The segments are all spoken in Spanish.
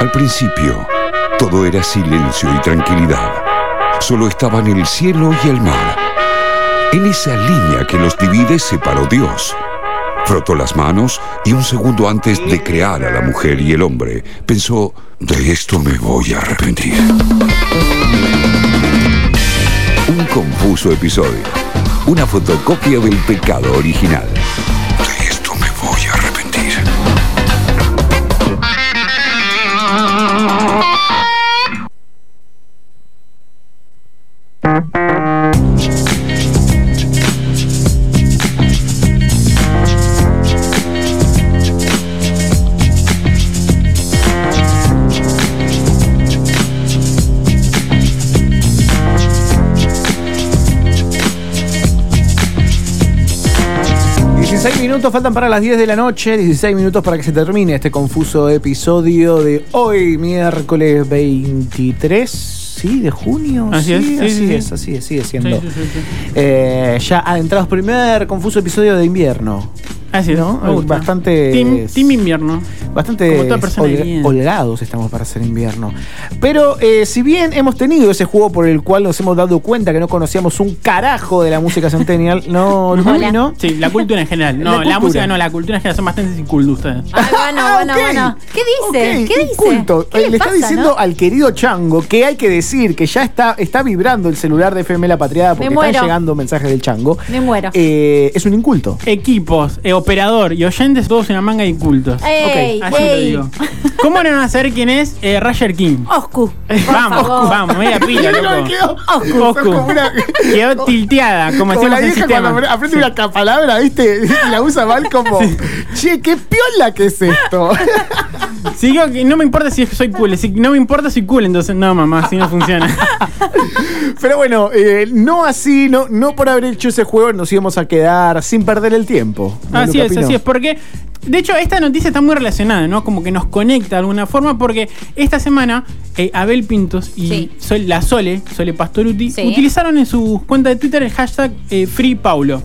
Al principio, todo era silencio y tranquilidad. Solo estaban el cielo y el mar. En esa línea que los divide se paró Dios. Frotó las manos y un segundo antes de crear a la mujer y el hombre, pensó, de esto me voy a arrepentir. Un confuso episodio. Una fotocopia del pecado original. Minutos faltan para las 10 de la noche, 16 minutos para que se termine este confuso episodio de hoy, miércoles 23. ¿Sí? ¿De junio? Así sí, es, sí, así sí, sí. es, así es, sigue siendo. Eh, ya adentrados primer confuso episodio de invierno. Así es, ¿no? me gusta. Bastante. Team, team invierno. Bastante Como toda holga- holgados estamos para ser invierno. Pero eh, si bien hemos tenido ese juego por el cual nos hemos dado cuenta que no conocíamos un carajo de la música centennial, no, Hola. ¿no? Sí, la cultura en general. No, la, música no, la cultura en general son bastante incultos ustedes. Ay, bueno, Ah, bueno, bueno. ¿Qué dice? ¿Qué dice? inculto. ¿Qué Eh, le está diciendo no? al querido Chango que hay que decir que ya está, está vibrando el celular de FM La Patriada porque están llegando mensajes del Chango. Me muero. Eh, es un inculto. Equipos, eh, operador y oyentes, todos una manga de incultos. ¡Ey! Así lo ey. digo. ¿Cómo no van a saber quién es eh, Roger King? Oscu. Vamos, favor. vamos, media pila, loco. Quedó, Oscu. como una- Quedó tilteada, como Como la vieja sistema. cuando aprende una ca- palabra, ¿viste? Y la usa mal como, che, qué piola que es esto. Si digo que no me importa si soy cool, si no me importa si cool, entonces no, mamá, así no funciona. Pero bueno, eh, no así, no, no por haber hecho ese juego nos íbamos a quedar sin perder el tiempo. ¿No, Así Luca es, Pino? así es, porque de hecho esta noticia está muy relacionada, ¿no? Como que nos conecta de alguna forma, porque esta semana eh, Abel Pintos y Sí. Sol- la Sole, Sole Pastoruti, Sí. utilizaron en sus cuentas de Twitter el hashtag eh, FreePaulo.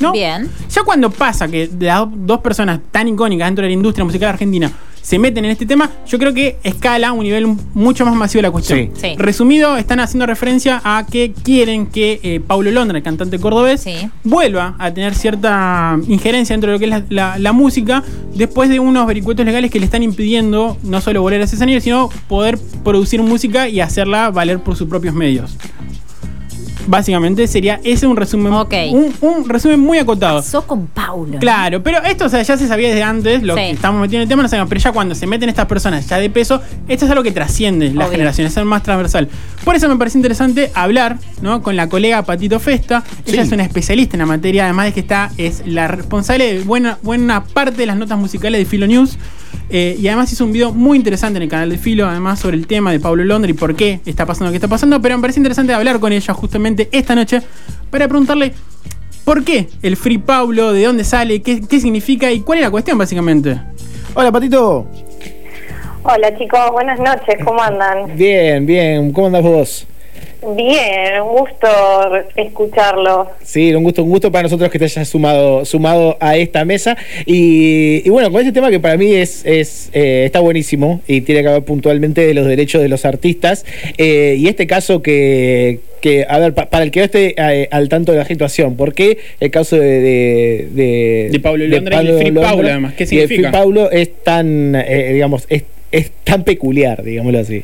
¿no? Bien. Ya cuando pasa que las dos personas tan icónicas dentro de la industria musical argentina se meten en este tema, yo creo que escala a un nivel mucho más masivo la cuestión. Sí. Sí. Resumido, están haciendo referencia a que quieren que eh, Paulo Londra, el cantante cordobés, Sí. vuelva a tener cierta injerencia dentro de lo que es la, la- la música después de unos vericuetos legales que le están impidiendo no solo volver a ese escenario, sino poder producir música y hacerla valer por sus propios medios. Básicamente sería ese un resumen, un, un resumen muy acotado. Pasó con Paulo. Claro, pero esto o sea, ya se sabía desde antes, lo Sí. que estamos metiendo en el tema, no sabemos, pero ya cuando se meten estas personas ya de peso, esto es algo que trasciende las Obvio. generaciones, es algo más transversal. Por eso me parece interesante hablar ¿no? con la colega Patito Festa. Ella Sí. es una especialista en la materia, además de que está, es la responsable de buena, buena parte de las notas musicales de Filo News. Eh, y además hizo un video muy interesante en el canal de Filo, además sobre el tema de Pablo Londra y por qué está pasando lo que está pasando. Pero me parece interesante hablar con ella justamente esta noche para preguntarle ¿Por qué el Free Paulo? ¿De dónde sale? ¿Qué, qué significa? ¿Y cuál es la cuestión, básicamente? Hola, Patito. Hola chicos, buenas noches, ¿cómo andan? Bien, bien. ¿Cómo andas vos? Bien, un gusto escucharlo. Sí, un gusto, un gusto para nosotros que te hayas sumado, sumado a esta mesa. Y, y bueno, con este tema que para mí es, es eh, está buenísimo y tiene que ver puntualmente de los derechos de los artistas. Eh, y este caso que, que a ver, pa- para el que no esté eh, al tanto de la situación, ¿por qué el caso de. De, de, De Pablo Londra y el Free Paulo, además? ¿Qué significa? Free Paulo es tan, eh, digamos, es, es tan peculiar, digámoslo así.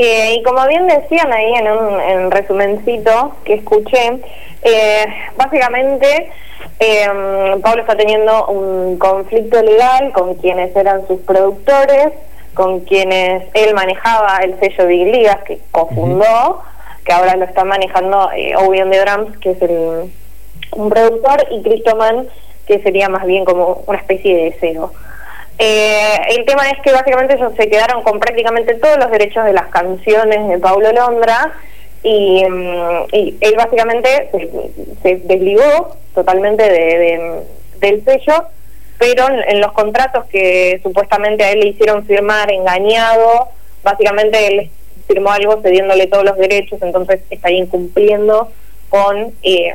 Eh, y como bien decían ahí en un en resumencito que escuché, eh, básicamente eh, Pablo está teniendo un conflicto legal con quienes eran sus productores, con quienes él manejaba el sello Big Ligas que cofundó, que ahora lo está manejando eh, Owen de Drums, que es el, un productor, y Cristoman, que sería más bien como una especie de deseo. Eh, el tema es que básicamente ellos se quedaron con prácticamente todos los derechos de las canciones de Paulo Londra y, mm, él básicamente se, desligó totalmente de, de- del sello, pero en, en los contratos que supuestamente a él le hicieron firmar engañado, básicamente él firmó algo cediéndole todos los derechos, entonces estaría incumpliendo con... eh,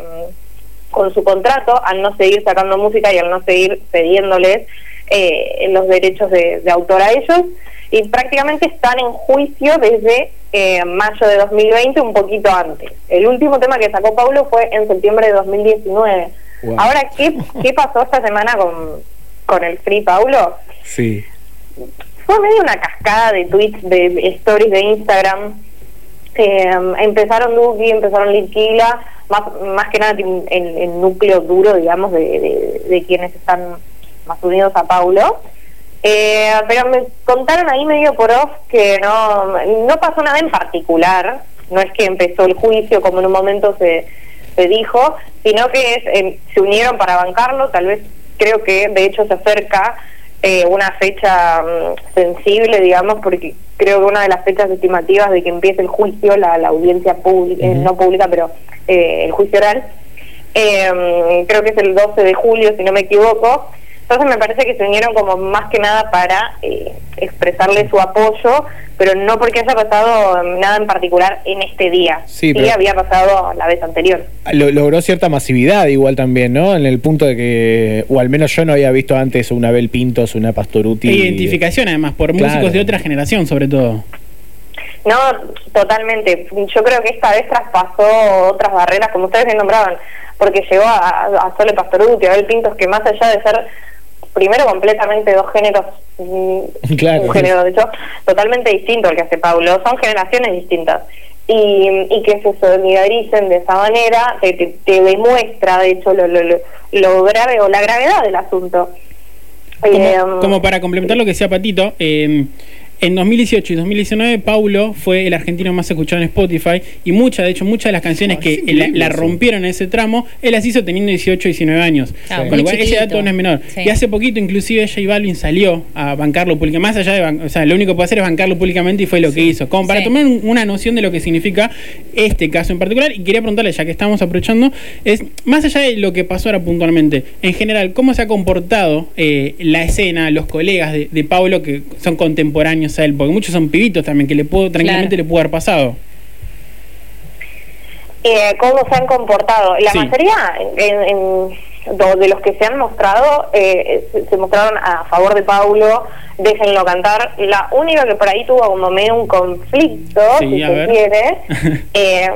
con su contrato al no seguir sacando música y al no seguir cediéndoles eh, los derechos de, de autor a ellos y prácticamente están en juicio desde eh, mayo de 2020, un poquito antes. El último tema que sacó Paulo fue en septiembre de 2019. Wow. Ahora, ¿qué, ¿qué pasó esta semana con, con el Free Paulo? Sí. fue medio una cascada de tweets, de, stories de Instagram. Eh, empezaron Duki, empezaron Litquila, más, más que nada en el núcleo duro, digamos, de, de, de quienes están más unidos a Paulo. Eh, pero me contaron ahí medio por off que no, no pasó nada en particular, no es que empezó el juicio como en un momento se, se dijo, sino que es, eh, se unieron para bancarlo, tal vez creo que de hecho se acerca eh, una fecha mm, sensible, digamos, porque creo que una de las fechas estimativas de que empiece el juicio, la, la audiencia pública, eh, no pública, pero eh, el juicio oral, eh, creo que es el 12 de julio, si no me equivoco. Entonces me parece que se unieron como más que nada para eh, expresarle su apoyo, pero no porque haya pasado nada en particular en este día. Sí, pero- había pasado la vez anterior. Lo- logró cierta masividad igual también, ¿no? En el punto de que, o al menos yo no había visto antes una Bel Pintos, una Pastoruti. E identificación además, por Claro. músicos de otra generación sobre todo. No, totalmente. Yo creo que esta vez traspasó otras barreras, como ustedes bien nombraban, porque llegó a, a, a Sole Pastoruti, a Abel Pintos, que más allá de ser primero completamente dos géneros, mm, Claro. un género de hecho totalmente distinto al que hace Paulo, son generaciones distintas. Y, y que se solidaricen de esa manera te, te, te demuestra, de hecho, lo, lo, lo, grave o la gravedad del asunto. Como, Em, como para complementar lo que decía Patito, eh, en 2018 y 2019 Paulo fue el argentino más escuchado en Spotify y muchas, de hecho, muchas de las canciones Ah, que la, rompieron en ese tramo, él las hizo teniendo 18 y 19 años. Ah, Con lo cual ese dato no es menor. Sí. Y hace poquito inclusive J Balvin salió a bancarlo públicamente, más allá de, o sea, lo único que puede hacer es bancarlo públicamente y fue lo que hizo. Como para Sí. tomar un- una noción de lo que significa este caso en particular y quería preguntarle, ya que estamos aprovechando, es más allá de lo que pasó ahora puntualmente, en general, ¿cómo se ha comportado eh, la escena, los colegas de, de Pablo que son contemporáneos a él? Porque muchos son pibitos también, que le puedo, tranquilamente Claro. le pudo haber pasado. eh, cómo se han comportado. La Sí. mayoría en, de los que se han mostrado eh, se, mostraron a favor de Paulo, déjenlo cantar. La única que por ahí tuvo como medio un conflicto, Sí, si se ver. quiere, eh,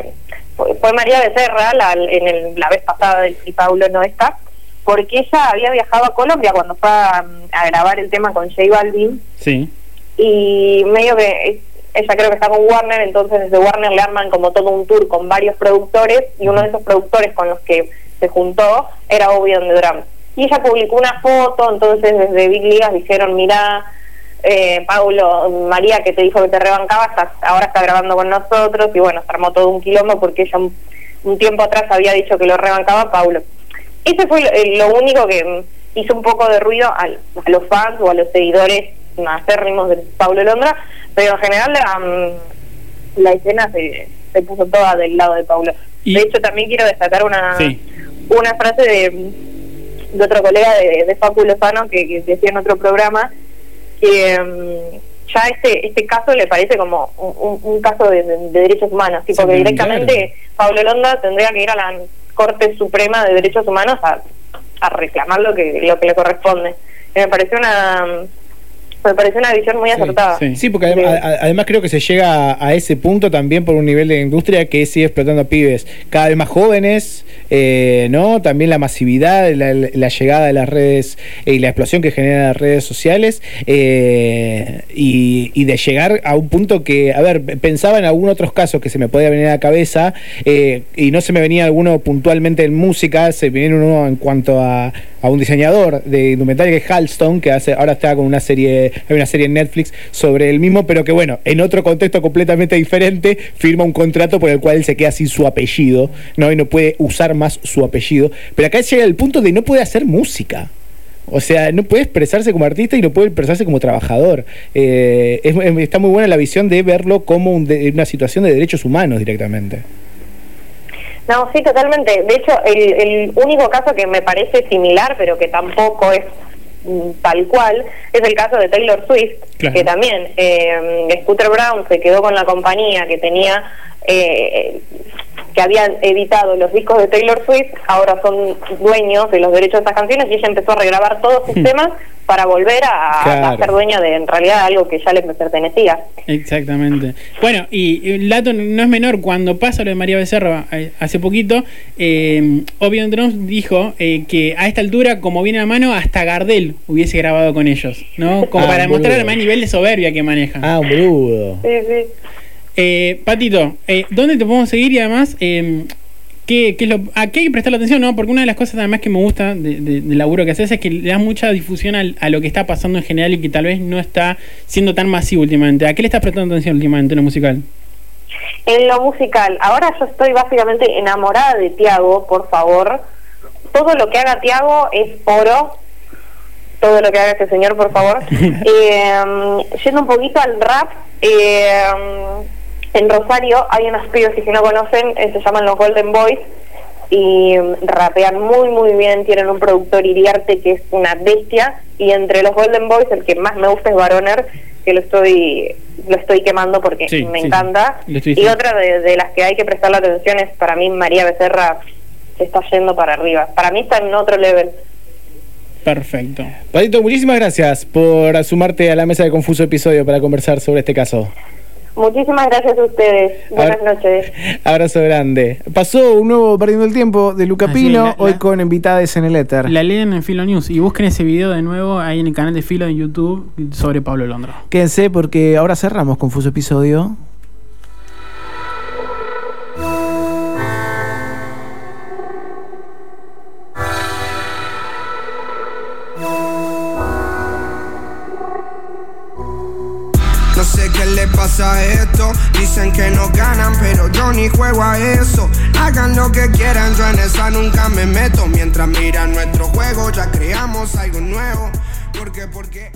fue, fue María Becerra, la, en el- la vez pasada del y Paulo no está, porque ella había viajado a Colombia cuando fue a, a grabar el tema con J Balvin Sí. Y medio que ella creo que está con Warner, entonces desde Warner le arman como todo un tour con varios productores y uno de esos productores con los que se juntó era Obvio de Drum. Y ella publicó una foto, entonces desde Big Ligas dijeron, mira, eh, Paulo, María que te dijo que te rebancaba, está- ahora está grabando con nosotros y bueno, se armó todo un quilombo porque ella un, tiempo atrás había dicho que lo rebancaba Paulo. Ese fue lo, eh, lo único que hizo un poco de ruido al- a, los fans o a los seguidores acérrimos de Pablo Londra, pero en general la, mm, la escena se, se puso toda del lado de Pablo. Y- De hecho, también quiero destacar una, Sí. una frase de, de otro colega de, de Facu Lozano que, que decía en otro programa que mm, ya este este caso le parece como un, un- caso de, de- de derechos humanos, tipo Sí, que directamente. Pablo Londa tendría que ir a la Corte Suprema de Derechos Humanos a, a reclamar lo que lo que le corresponde. Y me pareció una me pareció una visión muy acertada. sí. Sí, porque adem- a- además creo que se llega a, a ese punto también por un nivel de industria que sigue explotando a pibes cada vez más jóvenes, eh, ¿no? También la masividad, la, la llegada de las redes eh, y la explosión que generan las redes sociales eh, y, y de llegar a un punto que, a ver, pensaba en algunos otros casos que se me podía venir a la cabeza eh, y no se me venía alguno puntualmente en música, se viene uno en cuanto a, a un diseñador de indumentaria que es Halston, que hace, ahora está con una serie, hay una serie en Netflix sobre el mismo, pero que bueno, en otro contexto completamente diferente, firma un contrato por el cual él se queda sin su apellido, ¿no? Y no puede usar más su apellido. Pero acá llega el punto de no puede hacer música. O sea, no puede expresarse como artista y no puede expresarse como trabajador. Eh, es- es- está muy buena la visión de verlo como un de- una situación de derechos humanos directamente. No, sí, totalmente. De hecho, el, el único caso que me parece similar, pero que tampoco es tal cual, es el caso de Taylor Swift, Claro. que también eh, Scooter Brown se quedó con la compañía que tenía, eh, que habían editado los discos de Taylor Swift, ahora son dueños de los derechos de estas canciones y ella empezó a regrabar todos sus temas para volver a, Claro. a ser dueña de en realidad algo que ya les pertenecía. Exactamente. Bueno, y y el dato no es menor, cuando pasa lo de María Becerra eh, hace poquito, eh, Obi Drums dijo eh, que a esta altura, como viene a mano, hasta Gardel hubiese grabado con ellos, ¿no? Como Ah, para además el nivel de soberbia que maneja. Ah, un boludo. Sí, sí. Eh, Patito, eh, ¿dónde te podemos seguir? Y además, eh, ¿qué, qué es lo, ¿a qué hay que prestarle atención? no? Porque una de las cosas además que me gusta de- de- del laburo que haces es que le das mucha difusión al- a lo que está pasando en general y que tal vez no está siendo tan masivo últimamente. ¿A qué le estás prestando atención últimamente en lo musical? En lo musical, ahora yo estoy básicamente enamorada de Tiago, por favor. Todo lo que haga Tiago es oro. Todo lo que haga este señor, por favor. Eh, yendo un poquito al rap, eh, en Rosario hay unos pibes que si no conocen, eh, se llaman los Golden Boys y mm, rapean muy muy bien, tienen un productor Iriarte que es una bestia y entre los Golden Boys el que más me gusta es Baroner, que lo estoy lo estoy quemando porque Sí, me sí, encanta. Y otra de, de las que hay que prestarle atención es para mí María Becerra se está yendo para arriba. Para mí está en otro level. Perfecto. Patito, muchísimas gracias por sumarte a la mesa de Confuso Episodio para conversar sobre este caso. Muchísimas gracias a ustedes. Buenas noches. Abrazo grande. Pasó un nuevo Perdiendo el Tiempo de Luca Pino, la- hoy la- con invitadas en el éter. La leen en Filo News y busquen ese video de nuevo ahí en el canal de Filo en YouTube sobre Pablo Londra. Quédense porque ahora cerramos Confuso Episodio. Pasa esto. Dicen que no ganan, pero yo ni juego a eso. Hagan lo que quieran, yo en esa nunca me meto. Mientras miran nuestro juego, ya creamos algo nuevo. Porque, porque.